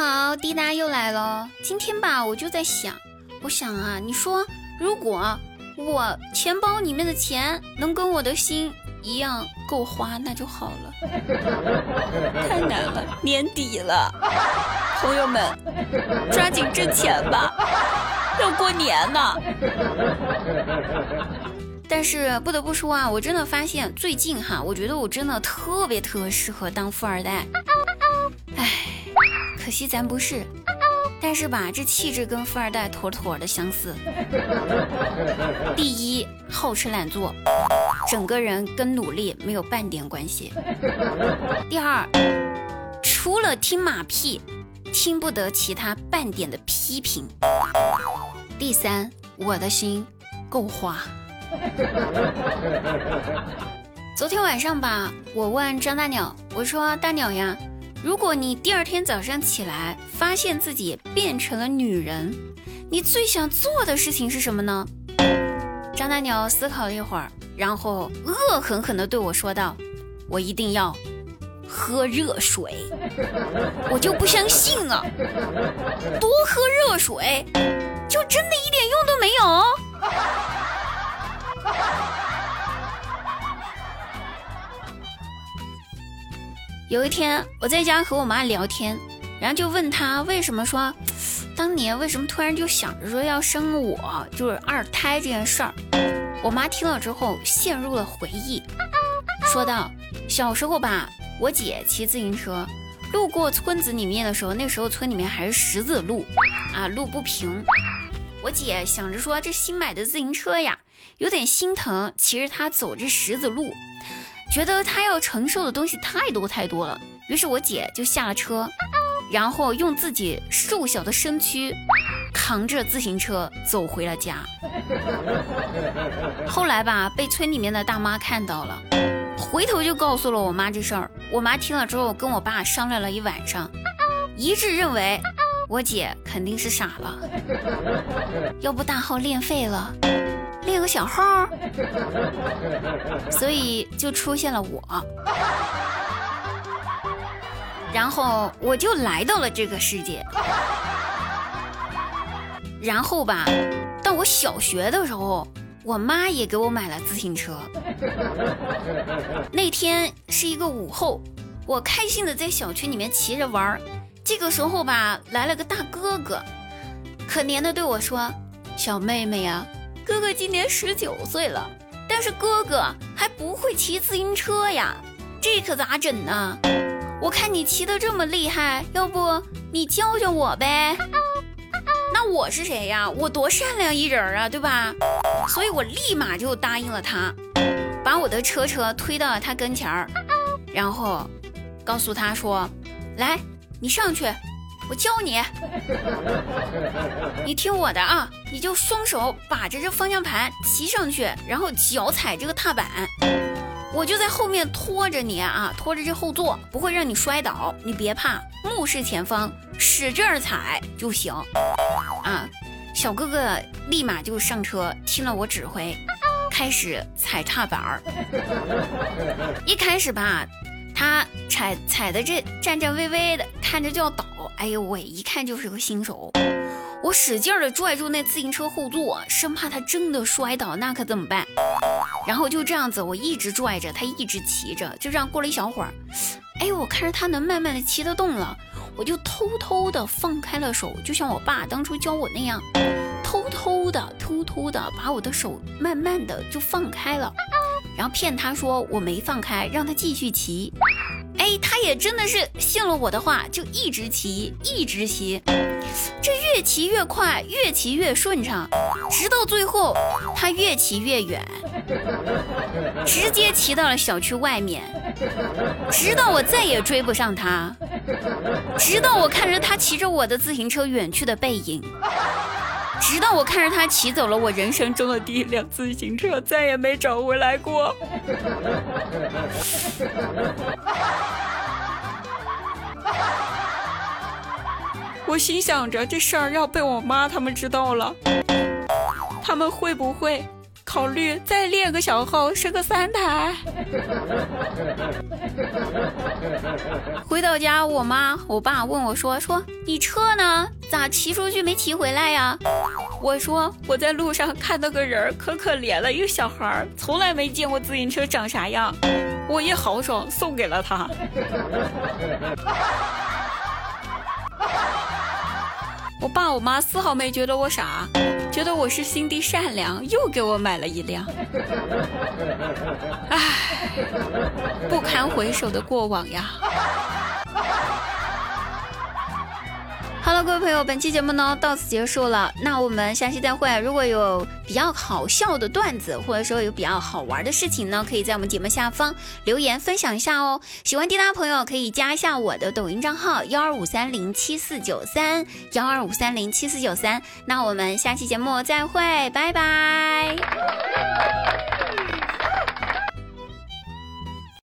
好，滴答又来了。今天吧，我就在想，我想啊，你说如果我钱包里面的钱能跟我的心一样够花，那就好了。太难了，年底了，朋友们，抓紧挣钱吧，要过年了。但是不得不说啊，我真的发现最近哈，我觉得我真的特别特别适合当富二代。唉，可惜咱不是。但是吧，这气质跟富二代妥妥的相似。第一，好吃懒做，整个人跟努力没有半点关系。第二，除了听马屁，听不得其他半点的批评。第三，我的心够花。昨天晚上吧，我问张大鸟，我说大鸟呀。如果你第二天早上起来发现自己变成了女人，你最想做的事情是什么呢？张大鸟思考了一会儿，然后恶狠狠地对我说道：“我一定要喝热水。”我就不相信啊！多喝热水，就真的一点用都没有？有一天，我在家和我妈聊天，然后就问她为什么说，当年为什么突然就想着说要生我，就是二胎这件事儿。我妈听了之后陷入了回忆，说道：小时候吧，我姐骑自行车路过村子里面的时候，那时候村里面还是石子路啊，路不平。我姐想着说这新买的自行车呀，有点心疼，骑着它走这石子路。觉得他要承受的东西太多太多了，于是我姐就下了车，然后用自己瘦小的身躯扛着自行车走回了家。后来吧，被村里面的大妈看到了，回头就告诉了我妈这事儿。我妈听了之后，跟我爸商量了一晚上，一致认为我姐肯定是傻了，要不大号练废了。练个小号，所以就出现了我，然后我就来到了这个世界。然后吧，到我小学的时候，我妈也给我买了自行车。那天是一个午后，我开心的在小区里面骑着玩儿。这个时候吧，来了个大哥哥，可怜的对我说：“小妹妹呀。”哥哥今年十九岁了，但是哥哥还不会骑自行车呀，这可咋整呢？我看你骑的这么厉害，要不你教教我呗？那我是谁呀？我多善良一人啊，对吧？所以我立马就答应了他，把我的车车推到了他跟前儿，然后告诉他说：“来，你上去。”我教你，你听我的啊！你就双手把着这方向盘骑上去，然后脚踩这个踏板，我就在后面拖着你啊，拖着这后座，不会让你摔倒。你别怕，目视前方，使劲踩就行啊！小哥哥立马就上车，听了我指挥，开始踩踏板儿。一开始吧，他踩踩的这颤颤巍巍的，看着就要倒。哎呦喂，一看就是个新手，我使劲的拽住那自行车后座，生怕他真的摔倒，那可怎么办？然后就这样子，我一直拽着他，一直骑着，就这样过了一小会儿，哎，我看着他能慢慢的骑得动了，我就偷偷的放开了手，就像我爸当初教我那样，偷偷的、偷偷的把我的手慢慢的就放开了，然后骗他说我没放开，让他继续骑。哎，他也真的是信了我的话，就一直骑，一直骑，这越骑越快，越骑越顺畅，直到最后，他越骑越远，直接骑到了小区外面，直到我再也追不上他，直到我看着他骑着我的自行车远去的背影，直到我看着他骑走了我人生中的第一辆自行车，再也没找回来过。我心想着，这事儿要被我妈他们知道了，他们会不会考虑再练个小号，生个三胎。回到家，我妈我爸问我说说你车呢？咋骑出去没骑回来呀？我说我在路上看到个人可可怜了，一个小孩，从来没见过自行车长啥样，我一豪爽送给了他。我爸我妈丝毫没觉得我傻，觉得我是心地善良，又给我买了一辆。唉，不堪回首的过往呀。好了，各位朋友，本期节目呢到此结束了，那我们下期再会。如果有比较好笑的段子，或者说有比较好玩的事情呢，可以在我们节目下方留言分享一下哦。喜欢滴答朋友可以加一下我的抖音账号幺二五三零七四九三幺二五三零七四九三。那我们下期节目再会，拜拜。